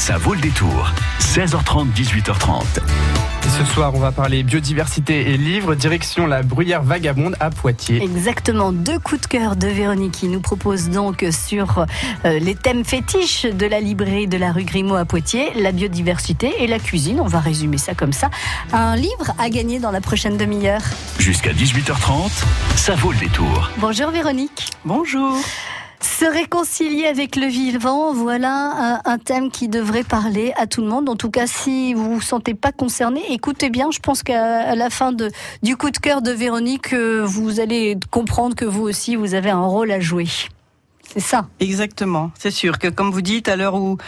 Ça vaut le détour. 16h30, 18h30. Ce soir, on va parler biodiversité et livres, direction la bruyère vagabonde à Poitiers. Exactement, deux coups de cœur de Véronique qui nous propose donc sur euh, les thèmes fétiches de la librairie de la rue Grimaud à Poitiers, la biodiversité et la cuisine. On va résumer ça comme ça. Un livre à gagner dans la prochaine demi-heure. Jusqu'à 18h30, ça vaut le détour. Bonjour Véronique. Bonjour. Se réconcilier avec le vivant, voilà un, thème qui devrait parler à tout le monde. En tout cas, si vous vous sentez pas concerné, écoutez bien. Je pense qu'à la fin du coup de cœur de Véronique, euh, vous allez comprendre que vous aussi, vous avez un rôle à jouer. C'est ça. Exactement. C'est sûr que, comme vous dites, à l'heure où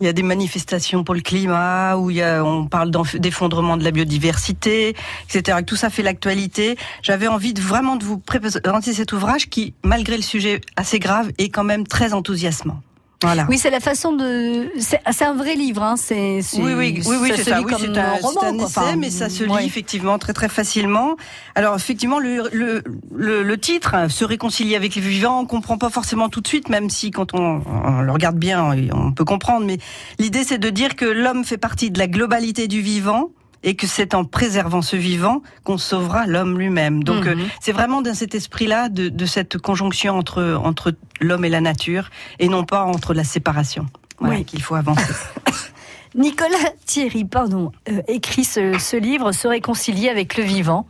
il y a des manifestations pour le climat, où il y a, on parle d'effondrement de la biodiversité, etc. Tout ça fait l'actualité. J'avais envie vraiment de vous présenter cet ouvrage qui, malgré le sujet assez grave, est quand même très enthousiasmant. Voilà. Oui, c'est la façon de. C'est un vrai livre, hein. C'est. Oui, oui, oui, oui c'est ça. Oui, un, roman, un essai, enfin, mais ça se lit effectivement très très facilement. Alors effectivement, le, le, le, le, titre, se réconcilier avec les vivants, on comprend pas forcément tout de suite, même si quand on, on le regarde bien, on peut comprendre. Mais l'idée, c'est de dire que l'homme fait partie de la globalité du vivant et que c'est en préservant ce vivant qu'on sauvera l'homme lui-même. Donc mmh. c'est vraiment dans cet esprit-là de, de, cette conjonction entre entre l'homme et la nature et non pas entre la séparation. Voilà, oui. qu'il faut avancer. Nicolas Thierry, pardon, euh, écrit ce, ce livre, Se réconcilier avec le vivant.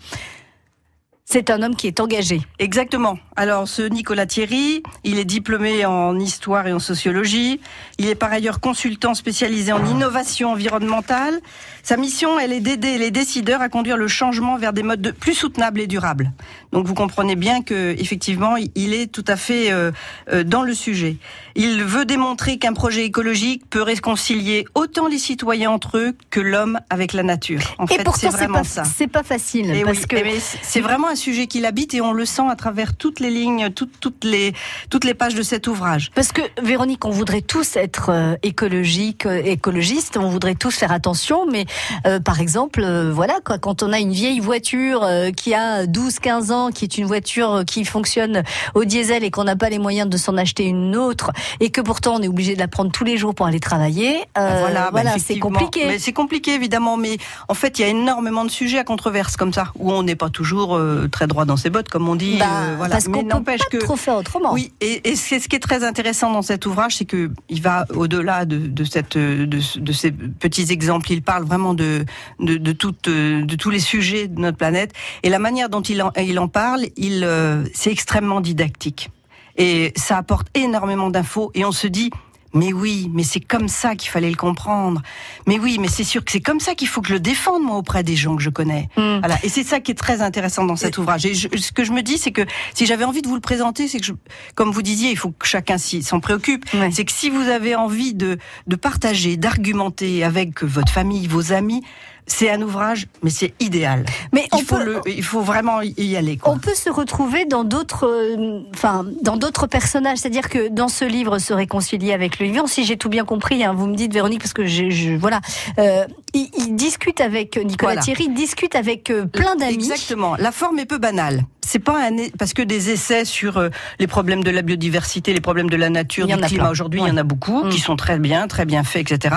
C'est un homme qui est engagé. Exactement. Alors, ce Nicolas Thierry, il est diplômé en histoire et en sociologie. Il est par ailleurs consultant spécialisé en innovation environnementale. Sa mission, elle est d'aider les décideurs à conduire le changement vers des modes de plus soutenables et durables. Donc, vous comprenez bien que, effectivement, il est tout à fait euh, euh, dans le sujet. Il veut démontrer qu'un projet écologique peut réconcilier autant les citoyens entre eux que l'homme avec la nature. En et fait, c'est vraiment pas, ça. C'est pas facile et parce oui, que c'est vraiment un sujet qu'il habite et on le sent à travers toutes les lignes, toutes, toutes les toutes les pages de cet ouvrage. Parce que Véronique, on voudrait tous être euh, écologique, euh, écologistes, on voudrait tous faire attention, mais euh, par exemple, euh, voilà quoi, quand on a une vieille voiture euh, qui a 12-15 ans, qui est une voiture qui fonctionne au diesel et qu'on n'a pas les moyens de s'en acheter une autre, et que pourtant on est obligé de la prendre tous les jours pour aller travailler, voilà, voilà bah, c'est compliqué. Mais c'est compliqué évidemment, mais en fait il y a énormément de sujets à controverse comme ça, où on n'est pas toujours très droit dans ses bottes, comme on dit. Bah, voilà. Parce qu'on n'empêche que trop faire autrement. Oui, et, et c'est ce qui est très intéressant dans cet ouvrage, c'est que il va au-delà de, de, cette de, de, ces petits exemples. Il parle vraiment de de, de, toutes, de tous les sujets de notre planète et la manière dont il en, il en parle, il euh, c'est extrêmement didactique et ça apporte énormément d'infos et on se dit mais oui, mais c'est comme ça qu'il fallait le comprendre. Mais oui, mais c'est sûr que c'est comme ça qu'il faut que je le défende moi auprès des gens que je connais. Mm. Voilà. Et c'est ça qui est très intéressant dans cet ouvrage. Et je, ce que je me dis, c'est que si j'avais envie de vous le présenter, c'est que, je, comme vous disiez, il faut que chacun s'en préoccupe. Ouais. C'est que si vous avez envie de, de partager, d'argumenter avec votre famille, vos amis, c'est un ouvrage, mais c'est idéal. Mais il on faut peut, le, il faut vraiment y aller. Quoi. On peut se retrouver dans d'autres, euh, enfin, dans d'autres personnages. C'est-à-dire que dans ce livre, se réconcilier avec le vivant. Si j'ai tout bien compris, hein, vous me dites Véronique, parce que je, je voilà, euh, il, il, discute avec Nicolas Voilà. Thierry, il discute avec euh, plein d'amis. Exactement. La forme est peu banale. C'est pas un parce que des essais sur euh, les problèmes de la biodiversité, les problèmes de la nature, du climat aujourd'hui, Ouais. il y en a beaucoup Mm. qui sont très bien, très bien faits, etc.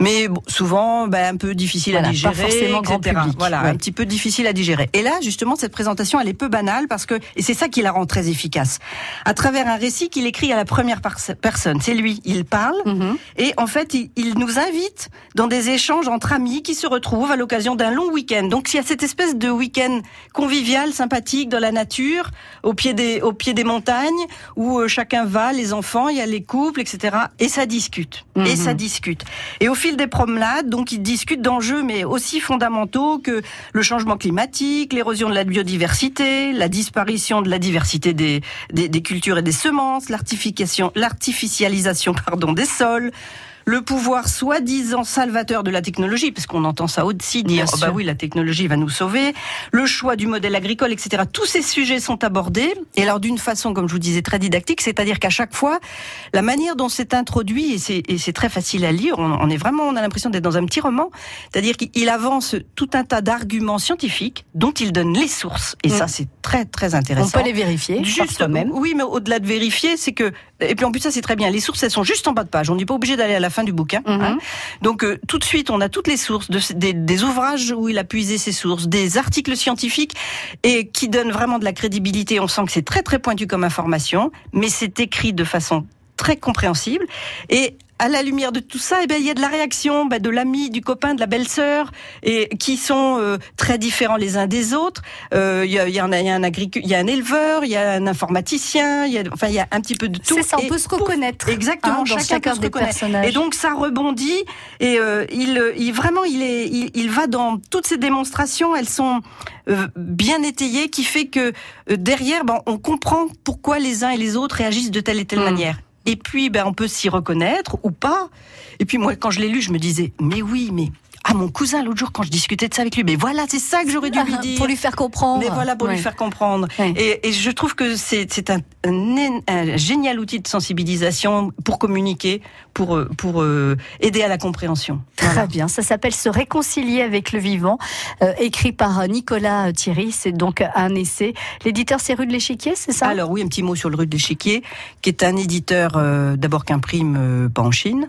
Mais bon, souvent, ben, un peu difficile Voilà, à pas digérer, forcément grand etc. public. Voilà, Ouais. un petit peu difficile à digérer. Et là, justement, cette présentation, elle est peu banale parce que et c'est ça qui la rend très efficace. À travers un récit qu'il écrit à la première personne, c'est lui, il parle. Mhm. Et en fait, il, il nous invite dans des échanges entre amis qui se retrouvent à l'occasion d'un long week-end. Donc, il y a cette espèce de week-end convivial, sympathique, la nature, au pied des, au pied des montagnes, où euh, chacun va, les enfants, il y a les couples, etc. Et ça discute. Mhm. Et ça discute. Et au fil des promenades, donc, ils discutent d'enjeux, mais aussi fondamentaux que le changement climatique, l'érosion de la biodiversité, la disparition de la diversité des, des, des cultures et des semences, l'artification, l'artificialisation, pardon, des sols, le pouvoir soi-disant salvateur de la technologie, parce qu'on entend ça aussi dire, oh bah oui, la technologie va nous sauver, le choix du modèle agricole, etc. Tous ces sujets sont abordés, et alors d'une façon, comme je vous disais, très didactique, c'est-à-dire qu'à chaque fois, la manière dont c'est introduit, et c'est, très facile à lire, on, on est vraiment, on a l'impression d'être dans un petit roman, c'est-à-dire qu'il avance tout un tas d'arguments scientifiques dont il donne les sources, et Mm. ça c'est très très On intéressant. peut les vérifier Juste, soi-même. oui, mais au-delà de vérifier, c'est que et puis en plus ça c'est très bien. Les sources elles sont juste en bas de page. On n'est pas obligé d'aller à la fin du bouquin. Hein. Mhm. Donc euh, tout de suite, on a toutes les sources, de, des, des, ouvrages où il a puisé ses sources, des articles scientifiques et qui donnent vraiment de la crédibilité. On sent que c'est très très pointu comme information, mais c'est écrit de façon très compréhensible. Et à la lumière de tout ça, eh ben, il y a de la réaction bah, de l'ami, du copain, de la belle-sœur, et qui sont euh, très différents les uns des autres. Euh, il y, a, y, a un, y a un il y a un éleveur, il y a un informaticien, il y a, enfin, il y a un petit peu de tout. C'est ça, on peut se reconnaître. Exactement, hein, chacun, peut se reconnaître. Et donc ça rebondit, et euh, il, il, vraiment, il est, il, il, va dans toutes ces démonstrations. Elles sont bien étayées, qui fait que derrière, ben, on comprend pourquoi les uns et les autres réagissent de telle et telle hmm. manière. Et puis, ben, on peut s'y reconnaître ou pas. Et puis moi, quand je l'ai lu, je me disais, mais oui, mais ah, mon cousin, l'autre jour, quand je discutais de ça avec lui, mais voilà, c'est ça que j'aurais dû lui dire. pour lui faire comprendre. Mais voilà, pour lui faire comprendre. Et, et, je trouve que c'est un, un, génial outil de sensibilisation pour communiquer, pour, pour euh, aider à la compréhension. Très bien. Ça s'appelle Se réconcilier avec le vivant, euh, écrit par Nicolas Thierry. C'est donc un essai. L'éditeur, c'est Rue de l'Échiquier, c'est ça? Alors oui, un petit mot sur le Rue de l'Échiquier, qui est un éditeur euh, d'abord qu'imprime pas en Chine.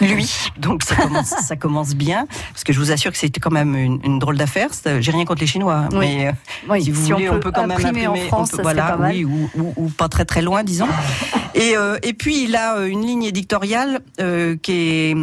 lui. Donc ça commence, ça commence bien, parce que je vous assure que c'était quand même une, drôle d'affaire. J'ai rien contre les Chinois, mais euh, si vous voulez, on peut quand même imprimer en France, voilà, oui, ou, ou, pas très très loin, disons. Et, euh, et puis il a une ligne éditoriale euh, qui est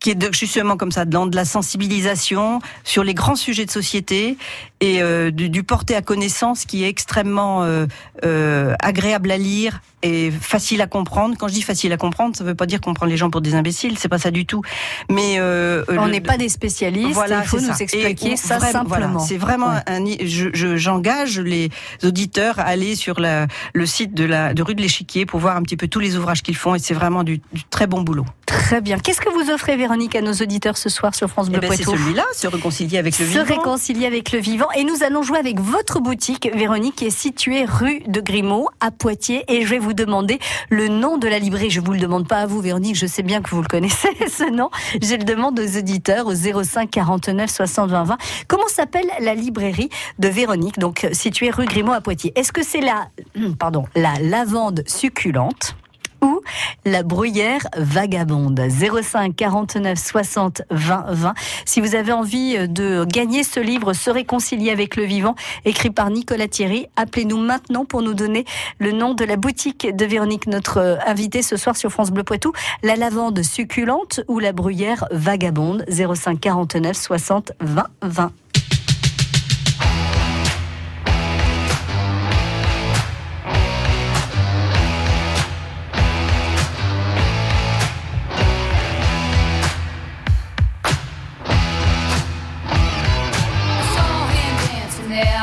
qui est justement comme ça, dans de la sensibilisation sur les grands sujets de société et euh, du, du porté à connaissance qui est extrêmement euh, euh, agréable à lire et facile à comprendre. Quand je dis facile à comprendre, ça ne veut pas dire qu'on prend les gens pour des imbéciles, c'est pas ça du tout. Mais euh, on n'est pas des spécialistes. Voilà, il faut nous expliquer ça simplement. c'est vraiment un. J'engage je, les auditeurs à aller sur la, le site de la de rue de l'Échiquier pour voir un petit peu tous les ouvrages qu'ils font et c'est vraiment du, du, très bon boulot. Très bien. Qu'est-ce que vous offrez, Véronique, à nos auditeurs ce soir sur France Bleu eh ben, C'est celui-là, se réconcilier avec le vivant. Se réconcilier avec le vivant. Et nous allons jouer avec votre boutique, Véronique, qui est située rue de Grimaud, à Poitiers. Et je vais vous demander le nom de la librairie. Je vous le demande pas à vous, Véronique, je sais bien que vous le connaissez, ce nom. Je le demande aux auditeurs au 05 49 60 20 20. Comment s'appelle la librairie de Véronique, donc située rue Grimaud à Poitiers? Est-ce que c'est la, pardon, la lavande succulente? Ou la bruyère vagabonde 05 49 60 20 20. Si vous avez envie euh, de gagner ce livre Se réconcilier avec le vivant, écrit par Nicolas Thierry, appelez-nous maintenant pour nous donner le nom de la boutique de Véronique, notre euh, invitée ce soir sur France Bleu Poitou. La lavande succulente ou la bruyère vagabonde 05 49 60 20 20.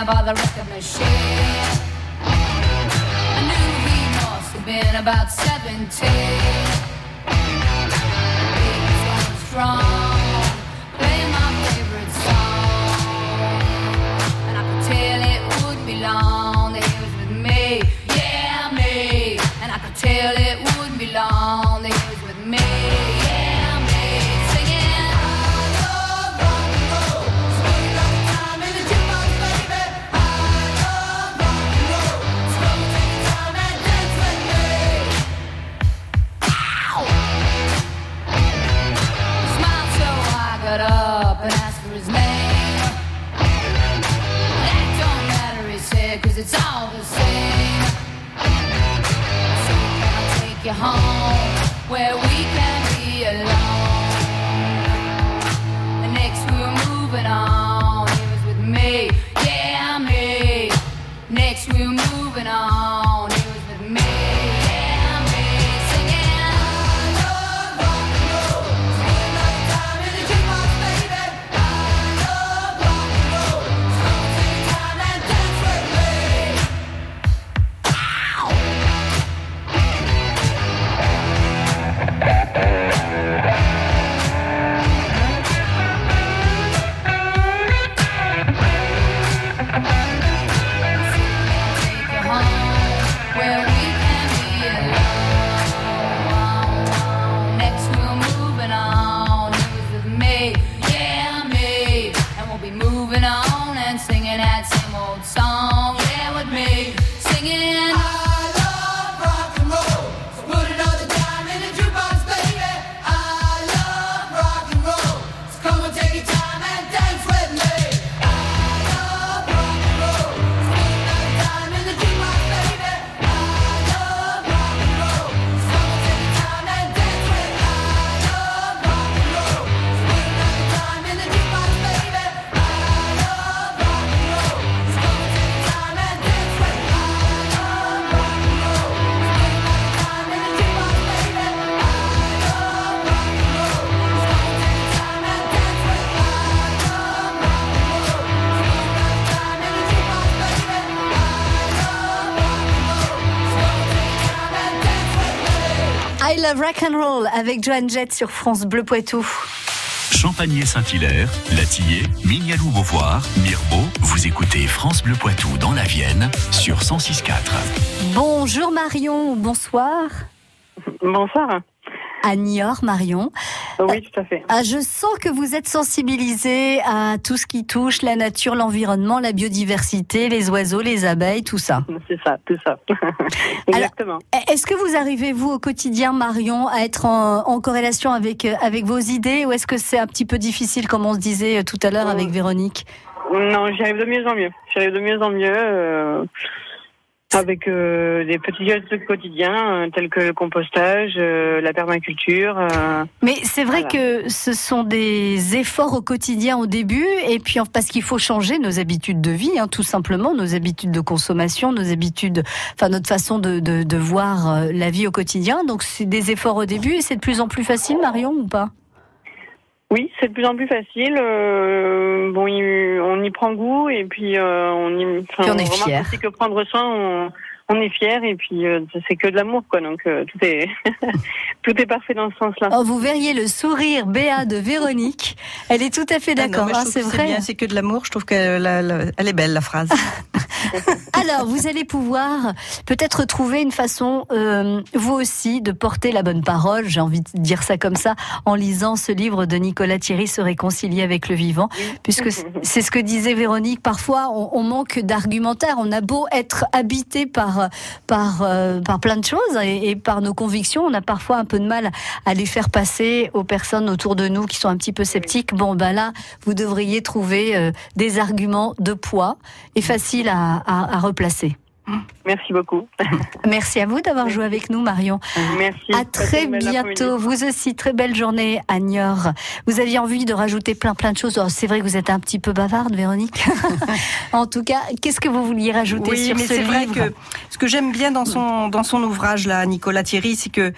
By the record machine. I knew he must have been about 17. He was strong, Cause it's all the same. So can I take you home Where we can Rock and Roll avec Joan Jett sur France Bleu Poitou. Champagné-Saint-Hilaire, Latillé, Mignalou Beauvoir, Mirbeau, vous écoutez France Bleu Poitou dans la Vienne sur 106.4. Bonjour Marion, bonsoir. Bonsoir à Niort, Marion. Oui, tout à fait. Ah, je sens que vous êtes sensibilisée à tout ce qui touche la nature, l'environnement, la biodiversité, les oiseaux, les abeilles, tout ça. C'est ça, tout ça. Exactement. Est-ce que vous arrivez, vous, au quotidien, Marion, à être en, corrélation avec, euh, avec vos idées ou est-ce que c'est un petit peu difficile, comme on se disait euh, tout à l'heure avec Véronique? Non, j'y arrive de mieux en mieux. J'y arrive de mieux en mieux. Euh, avec euh, des petits gestes quotidiens euh, tels que le compostage, euh, la permaculture. Mais c'est vrai que ce sont des efforts au quotidien au début, et puis parce qu'il faut changer nos habitudes de vie, hein, tout simplement, nos habitudes de consommation, nos habitudes, enfin notre façon de, de, de voir la vie au quotidien. Donc c'est des efforts au début, et c'est de plus en plus facile, Marion, ou pas? Oui, c'est de plus en plus facile. Euh, bon, on y prend goût et puis euh, on y. Enfin, on est fier. C'est que prendre soin, on, on est fier et puis euh, c'est que de l'amour quoi donc euh, tout est tout est parfait dans ce sens-là. Oh, vous verriez le sourire béat de Véronique, elle est tout à fait ah d'accord, hein, c'est vrai. C'est que de l'amour, je trouve qu'elle est belle la phrase. Alors, vous allez pouvoir peut-être trouver une façon, euh, vous aussi, de porter la bonne parole, j'ai envie de dire ça comme ça, en lisant ce livre de Nicolas Thierry, Se réconcilier avec le vivant, puisque c'est ce que disait Véronique, parfois on, on manque d'argumentaire, on a beau être habité par par, euh, par, plein de choses et, par nos convictions. On a parfois un peu de mal à les faire passer aux personnes autour de nous qui sont un petit peu sceptiques. Bon, ben là, vous devriez trouver euh, des arguments de poids et faciles à replacer. Merci beaucoup. Merci à vous d'avoir joué avec nous, Marion. Merci. À très bientôt. Vous aussi, très belle journée à Niort. Vous aviez envie de rajouter plein plein de choses. Oh, c'est vrai que vous êtes un petit peu bavarde, Véronique. en tout cas, qu'est-ce que vous vouliez rajouter oui, sur mais c'est vrai que ce que j'aime bien dans son dans son ouvrage là, Nicolas Thierry, c'est que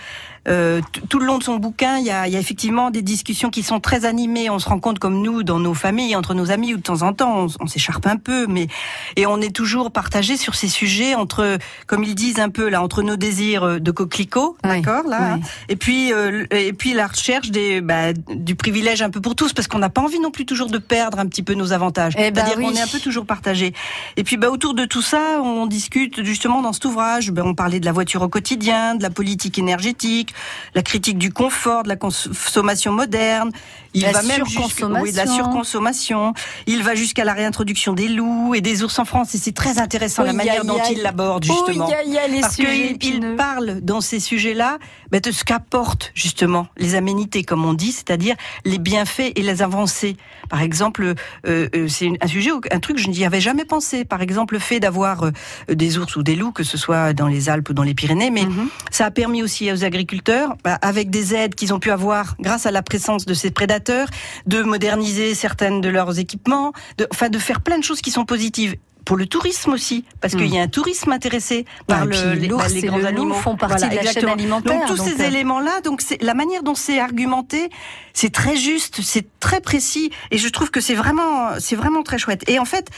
euh, tout le long de son bouquin, il y a, effectivement des discussions qui sont très animées. On se rend compte, comme nous, dans nos familles, entre nos amis, ou de temps en temps, on, s'écharpe un peu, mais et on est toujours partagé sur ces sujets entre, comme ils disent un peu là, entre nos désirs euh, de coquelicot, d'accord, là, hein, et puis euh, et puis la recherche des bah, du privilège un peu pour tous, parce qu'on n'a pas envie non plus toujours de perdre un petit peu nos avantages. Eh ben C'est-à-dire qu'on est un peu toujours partagé. Et puis bah, autour de tout ça, on discute justement dans cet ouvrage. Ben, on parlait de la voiture au quotidien, de la politique énergétique la critique du confort, de la consommation moderne. Il la va même oui, de la surconsommation. Il va jusqu'à la réintroduction des loups et des ours en France. Et c'est très intéressant la manière dont il l'aborde justement. Parce qu'il parle dans ces sujets-là de ce qu'apportent justement les aménités, comme on dit, c'est-à-dire les bienfaits et les avancées. Par exemple, euh, euh, c'est un sujet, un truc que je n'y avais jamais pensé. Par exemple, le fait d'avoir euh, des ours ou des loups, que ce soit dans les Alpes ou dans les Pyrénées, mais mhm. ça a permis aussi aux agriculteurs, bah, avec des aides qu'ils ont pu avoir grâce à la présence de ces prédateurs, de moderniser certaines de leurs équipements, de, enfin de faire plein de choses qui sont positives pour le tourisme aussi, parce qu'il y a un tourisme intéressé par le, les, bah, les, grands animaux font partie de la chaîne alimentaire. Donc tous ces euh, éléments-là, donc la manière dont c'est argumenté, c'est très juste, c'est très précis, et je trouve que c'est vraiment, c'est vraiment très chouette. Et en fait,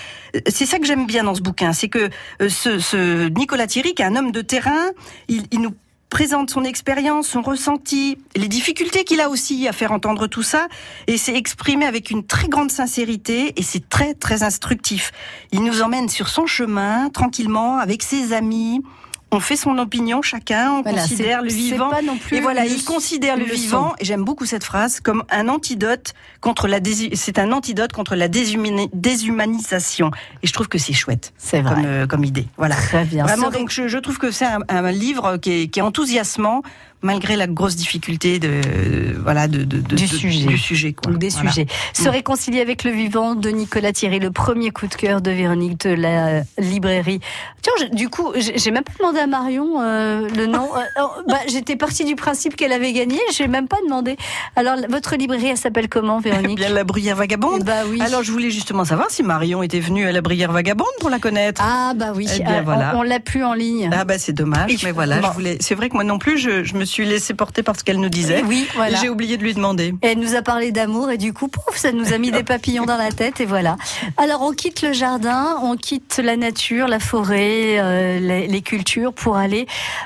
c'est ça que j'aime bien dans ce bouquin, c'est que euh, ce, ce Nicolas Thierry, qui est un homme de terrain, il, il nous présente son expérience, son ressenti, les difficultés qu'il a aussi à faire entendre tout ça, et c'est exprimé avec une très grande sincérité, et c'est très très instructif. Il nous emmène sur son chemin, tranquillement, avec ses amis, on fait son opinion chacun, on considère le vivant. et voilà, il considère le, vivant, et j'aime beaucoup cette phrase, comme un antidote contre la c'est un antidote contre la déshumanisation. Et je trouve que c'est chouette. C'est vrai. Comme, euh, comme, idée. Voilà. Très bien. Vraiment, donc je, je, trouve que c'est un, un, livre qui est, qui est enthousiasmant malgré la grosse difficulté de voilà de, de, du sujet du sujet. quoi. des sujets. Se réconcilier avec le vivant de Nicolas Thierry le premier coup de cœur de Véronique de la librairie. Tiens du coup j'ai même pas demandé à Marion euh, le nom. Euh, oh, bah, j'étais partie du principe qu'elle avait gagné j'ai même pas demandé. Alors votre librairie elle s'appelle comment Véronique bien la Bruyère Vagabonde. Bah oui. Alors je voulais justement savoir si Marion était venue à la Bruyère Vagabonde pour la connaître. Ah bah oui. Eh bien, voilà. on, l'a plus en ligne. Ah bah c'est dommage mais voilà je voulais c'est vrai que moi non plus je, je me suis laissée porter par ce qu'elle nous disait. Oui, voilà. J'ai oublié de lui demander. elle nous a parlé d'amour et du coup, pouf, ça nous a mis des papillons dans la tête et voilà. Alors on quitte le jardin, on quitte la nature, la forêt, euh, les, cultures pour aller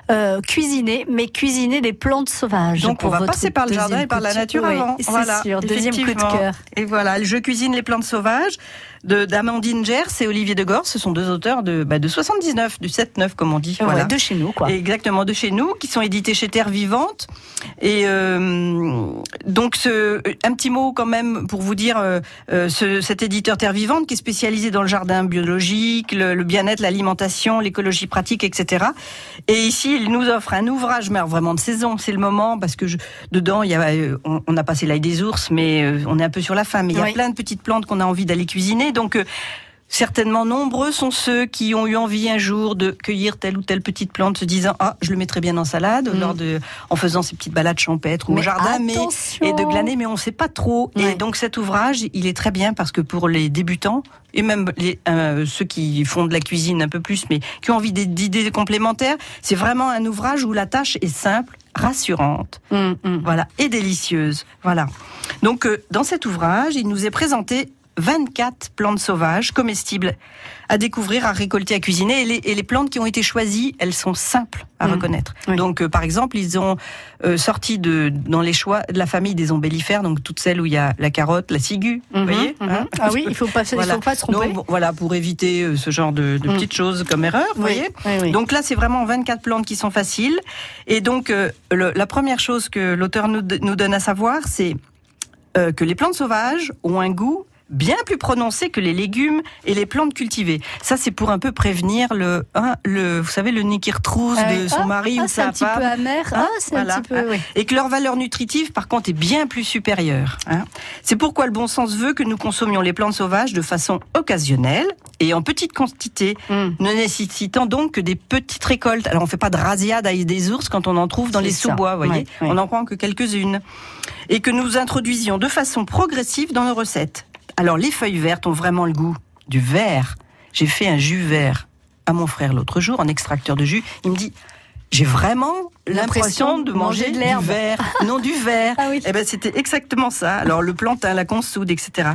euh, cuisiner, mais cuisiner des plantes sauvages. Donc on va passer par le jardin et par la nature avant. Voilà, sûr. Deuxième coup de cœur. Et voilà, je cuisine les plantes sauvages d'Amandine Gers et Olivier de Ce sont deux auteurs de, bah, de 79, du 7-9 comme on dit. Voilà. de chez nous quoi. Exactement, de chez nous, qui sont édités chez Terre Vivante. Et euh, donc ce, un petit mot quand même pour vous dire, euh, euh, ce, cet éditeur Terre Vivante qui est spécialisé dans le jardin biologique, le, bien-être, l'alimentation, l'écologie pratique, etc. Et ici, il nous offre un ouvrage, mais vraiment de saison, c'est le moment parce que je, dedans, il y a, on, a passé l'ail des ours, mais on est un peu sur la fin. Mais il y a plein de petites plantes qu'on a envie d'aller cuisiner donc, euh, certainement nombreux sont ceux qui ont eu envie un jour de cueillir telle ou telle petite plante, se disant ah je le mettrais bien en salade mm. lors de en faisant ces petites balades champêtres ou au jardin, mais et de glaner, mais on ne sait pas trop. Et donc cet ouvrage, il est très bien parce que pour les débutants et même les, euh, ceux qui font de la cuisine un peu plus, mais qui ont envie d'idées complémentaires, c'est vraiment un ouvrage où la tâche est simple rassurante, mm, mm. voilà, et délicieuse, voilà. Donc, euh, dans cet ouvrage, il nous est présenté 24 plantes sauvages comestibles à découvrir, à récolter, à cuisiner. Et les, plantes qui ont été choisies, elles sont simples à mmh. reconnaître. Donc, euh, par exemple, ils ont euh, sorti de dans les choix de la famille des ombellifères, donc toutes celles où il y a la carotte, la ciguë. vous mmh, voyez mmh. hein Ah oui, il faut pas, voilà. faut pas se tromper. voilà, pour éviter euh, ce genre de, petites choses comme erreur. Vous voyez donc là, c'est vraiment 24 plantes qui sont faciles. Et donc, la première chose que l'auteur nous, nous donne à savoir, c'est que les plantes sauvages ont un goût bien plus prononcé que les légumes et les plantes cultivées. Ça, c'est pour un peu prévenir le, hein, le vous savez, le nez qui retrousse ah de son ah, mari ah, ou sa femme. C'est un petit peu amer. Hein, ah, c'est un petit peu, oui. Et que leur valeur nutritive, par contre, est bien plus supérieure. Hein. C'est pourquoi le bon sens veut que nous consommions les plantes sauvages de façon occasionnelle et en petite quantité, hmm. ne nécessitant donc que des petites récoltes. Alors, on fait pas de rasiade avec des ours quand on en trouve dans les sous-bois, vous voyez. On n'en prend que quelques-unes. Et que nous introduisions de façon progressive dans nos recettes. Alors les feuilles vertes ont vraiment le goût du vert. J'ai fait un jus vert à mon frère l'autre jour, en extracteur de jus. Il me dit j'ai vraiment l'impression de manger, de du verre, non du verre. Ah eh ben c'était exactement ça. Alors le plantain, la consoude, etc.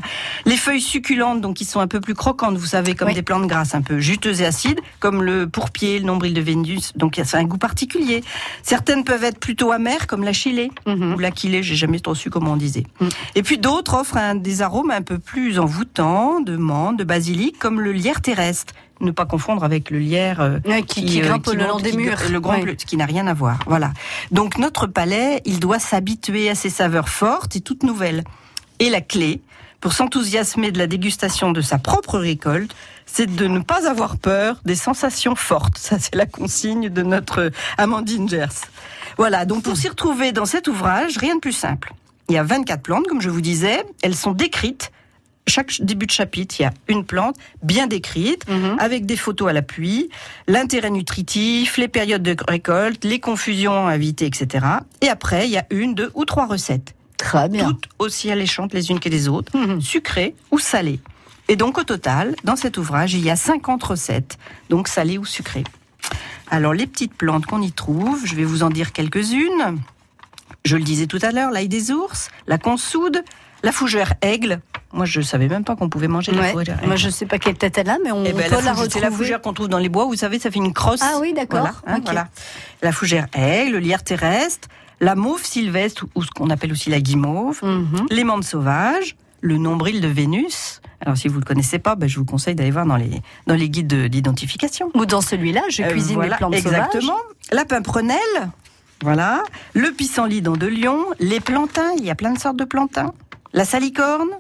Les feuilles succulentes, donc qui sont un peu plus croquantes, vous savez, comme des plantes grasses, un peu juteuses et acides, comme le pourpier, le nombril de Vénus. Donc ça a un goût particulier. Certaines peuvent être plutôt amères, comme la chilée mhm. ou la quilée. J'ai jamais trop su comment on disait. Mhm. Et puis d'autres offrent des arômes un peu plus envoûtants, de menthe, de basilic, comme le lierre terrestre ne pas confondre avec le lierre euh, qui, euh, grimpe le long des murs, le grand bleu, qui n'a rien à voir. Voilà. Donc notre palais, il doit s'habituer à ces saveurs fortes et toutes nouvelles. Et la clé pour s'enthousiasmer de la dégustation de sa propre récolte, c'est de ne pas avoir peur des sensations fortes. Ça, c'est la consigne de notre Amandine Gers. Voilà. Donc pour s'y retrouver dans cet ouvrage, rien de plus simple. Il y a 24 plantes, comme je vous disais. Elles sont décrites chaque début de chapitre, il y a une plante bien décrite, mhm. avec des photos à l'appui, l'intérêt nutritif, les périodes de récolte, les confusions à éviter, etc. Et après, il y a une, deux ou trois recettes. Très bien. Toutes aussi alléchantes les unes que les autres, mhm. sucrées ou salées. Et donc au total, dans cet ouvrage, il y a 50 recettes, donc salées ou sucrées. Alors les petites plantes qu'on y trouve, je vais vous en dire quelques-unes. Je le disais tout à l'heure, l'ail des ours, la consoude, la fougère aigle. Moi, je savais même pas qu'on pouvait manger la fougère. Moi, je sais pas quelle tête elle a, mais on eh ben, peut la, retrouver. C'est la fougère qu'on trouve dans les bois. Vous savez, ça fait une crosse. Ah oui, d'accord. Voilà, hein, La fougère aigle, le lierre terrestre, la mauve sylvestre, ou ce qu'on appelle aussi la guimauve, mhm. les menthes sauvages, le nombril de Vénus. Alors, si vous ne le connaissez pas, ben, je vous conseille d'aller voir dans les, dans les guides d'identification. Ou dans celui-là, je euh, cuisine les plantes exactement. sauvages. La pimprenelle, voilà. Le pissenlit dans de Lyon, les plantains, il y a plein de sortes de plantains la salicorne,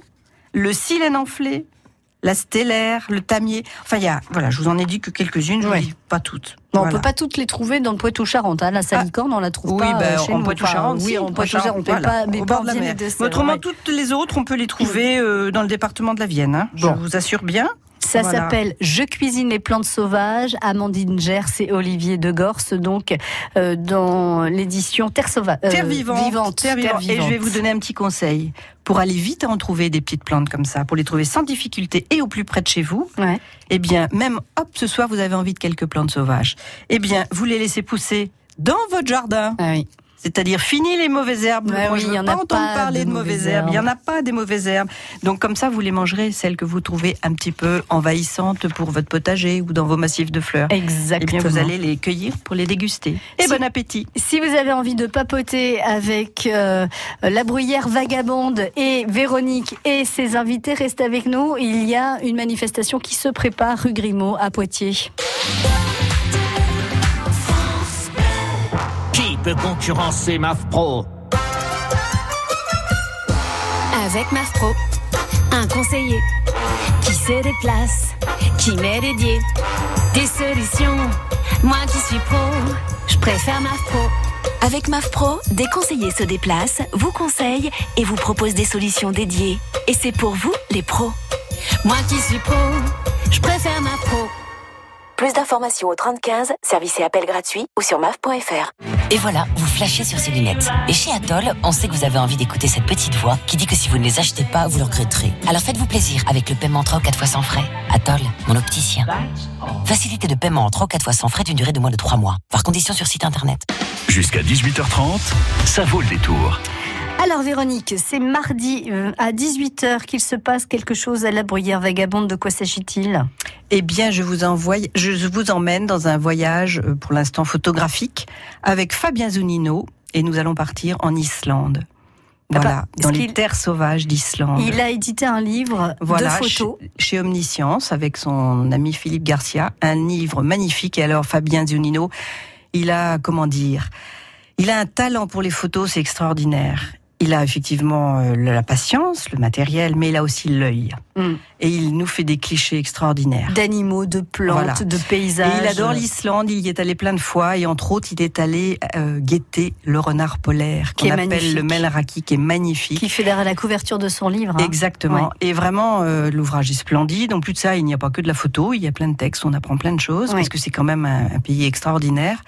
le silène enflé, la stellaire, le tamier. Enfin, il y a, voilà, je vous en ai dit que quelques-unes, je ne dis pas toutes. Non, on peut pas toutes les trouver dans le Poitou-Charentes. Hein. La salicorne, on la trouve pas ben, euh, en Poitou-Charentes. oui, en Poitou-Charentes, on peut pas, mais pas Autrement, toutes les autres, on peut les trouver euh, dans le département de la Vienne. Hein. Je vous assure bien. Ça s'appelle Je cuisine les plantes sauvages, Amandine Gers et Olivier de Gorce, donc euh, dans l'édition Terre, sauvage, euh, Terre, vivante, Terre, vivante. Et je vais vous donner un petit conseil pour aller vite en trouver des petites plantes comme ça, pour les trouver sans difficulté et au plus près de chez vous. Ouais. Eh bien, même hop, ce soir vous avez envie de quelques plantes sauvages. Eh bien, vous les laissez pousser dans votre jardin. Ah oui. C'est-à-dire fini les mauvaises herbes. Moi, je veux pas entendre parler de, mauvaises herbes. Il n'y en a pas des mauvaises herbes. Donc comme ça, vous les mangerez, celles que vous trouvez un petit peu envahissantes pour votre potager ou dans vos massifs de fleurs. Exactement. Et bien, vous allez les cueillir pour les déguster. Et bon appétit. Si vous avez envie de papoter avec euh, la bruyère vagabonde et Véronique et ses invités, restez avec nous. Il y a une manifestation qui se prépare rue Grimaud à Poitiers. Peut concurrencer MAF Pro. Avec MAF Pro, un conseiller qui se déplace, qui m'est dédié des solutions. Moi qui suis pro, je préfère MAF Pro. Avec MAF Pro, des conseillers se déplacent, vous conseillent et vous proposent des solutions dédiées. Et c'est pour vous, les pros. Moi qui suis pro, je préfère MAF Pro. Plus d'informations au 3015, service et appel gratuit ou sur maf.fr. Et voilà, vous flashez sur ces lunettes. Et chez Atoll, on sait que vous avez envie d'écouter cette petite voix qui dit que si vous ne les achetez pas, vous le regretterez. Alors faites-vous plaisir avec le paiement en 3 ou 4 fois sans frais. Atoll, mon opticien. Facilité de paiement en 3 ou 4 fois sans frais d'une durée de moins de 3 mois. Par condition sur site internet. Jusqu'à 18h30, ça vaut le détour. Alors Véronique, c'est mardi euh, à 18h qu'il se passe quelque chose à la bruyère vagabonde. De quoi s'agit-il? Eh bien, je vous, envoie, je vous emmène dans un voyage, euh, pour l'instant photographique, avec Fabien Zunino, et nous allons partir en Islande. Voilà, dans les terres sauvages d'Islande. Il a édité un livre de photos. Chez, chez, Omniscience, avec son ami Philippe Garcia, un livre magnifique. Et alors, Fabien Zunino, il a, comment dire, il a un talent pour les photos, c'est extraordinaire. Il a effectivement euh, la patience, le matériel, mais il a aussi l'œil. Mm. Et il nous fait des clichés extraordinaires. D'animaux, de plantes, de paysages. Et il adore l'Islande, il y est allé plein de fois, et entre autres, il est allé euh, guetter le renard polaire, qu'on appelle le melraki, qui est magnifique. Qui fait derrière la couverture de son livre. Hein. Exactement. Et vraiment, euh, l'ouvrage est splendide. En plus de ça, il n'y a pas que de la photo, il y a plein de textes, on apprend plein de choses, parce que c'est quand même un, pays extraordinaire.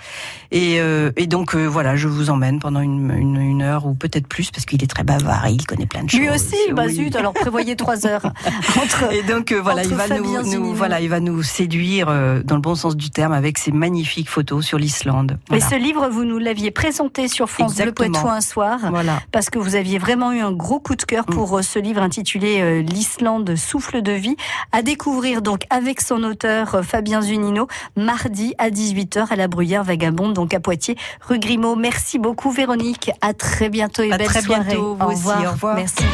Et, et donc, voilà, je vous emmène pendant une, une, une heure, ou peut-être plus, parce qu'il est très bavard, il connaît plein de choses. Lui aussi, bah zut, alors prévoyez trois heures. Entre, et donc euh, voilà, il va nous, voilà, il va nous séduire euh, dans le bon sens du terme avec ses magnifiques photos sur l'Islande. Et ce livre, vous nous l'aviez présenté sur France Bleu Poitou un soir, voilà. parce que vous aviez vraiment eu un gros coup de cœur pour mm. euh, ce livre intitulé L'Islande souffle de vie, à découvrir donc avec son auteur Fabien Zunino mardi à 18h à la Bruyère Vagabonde, donc à Poitiers, rue Grimaud. Merci beaucoup Véronique, à très bientôt et à belle soirée. Bientôt, vous au, aussi, revoir. au revoir. Merci.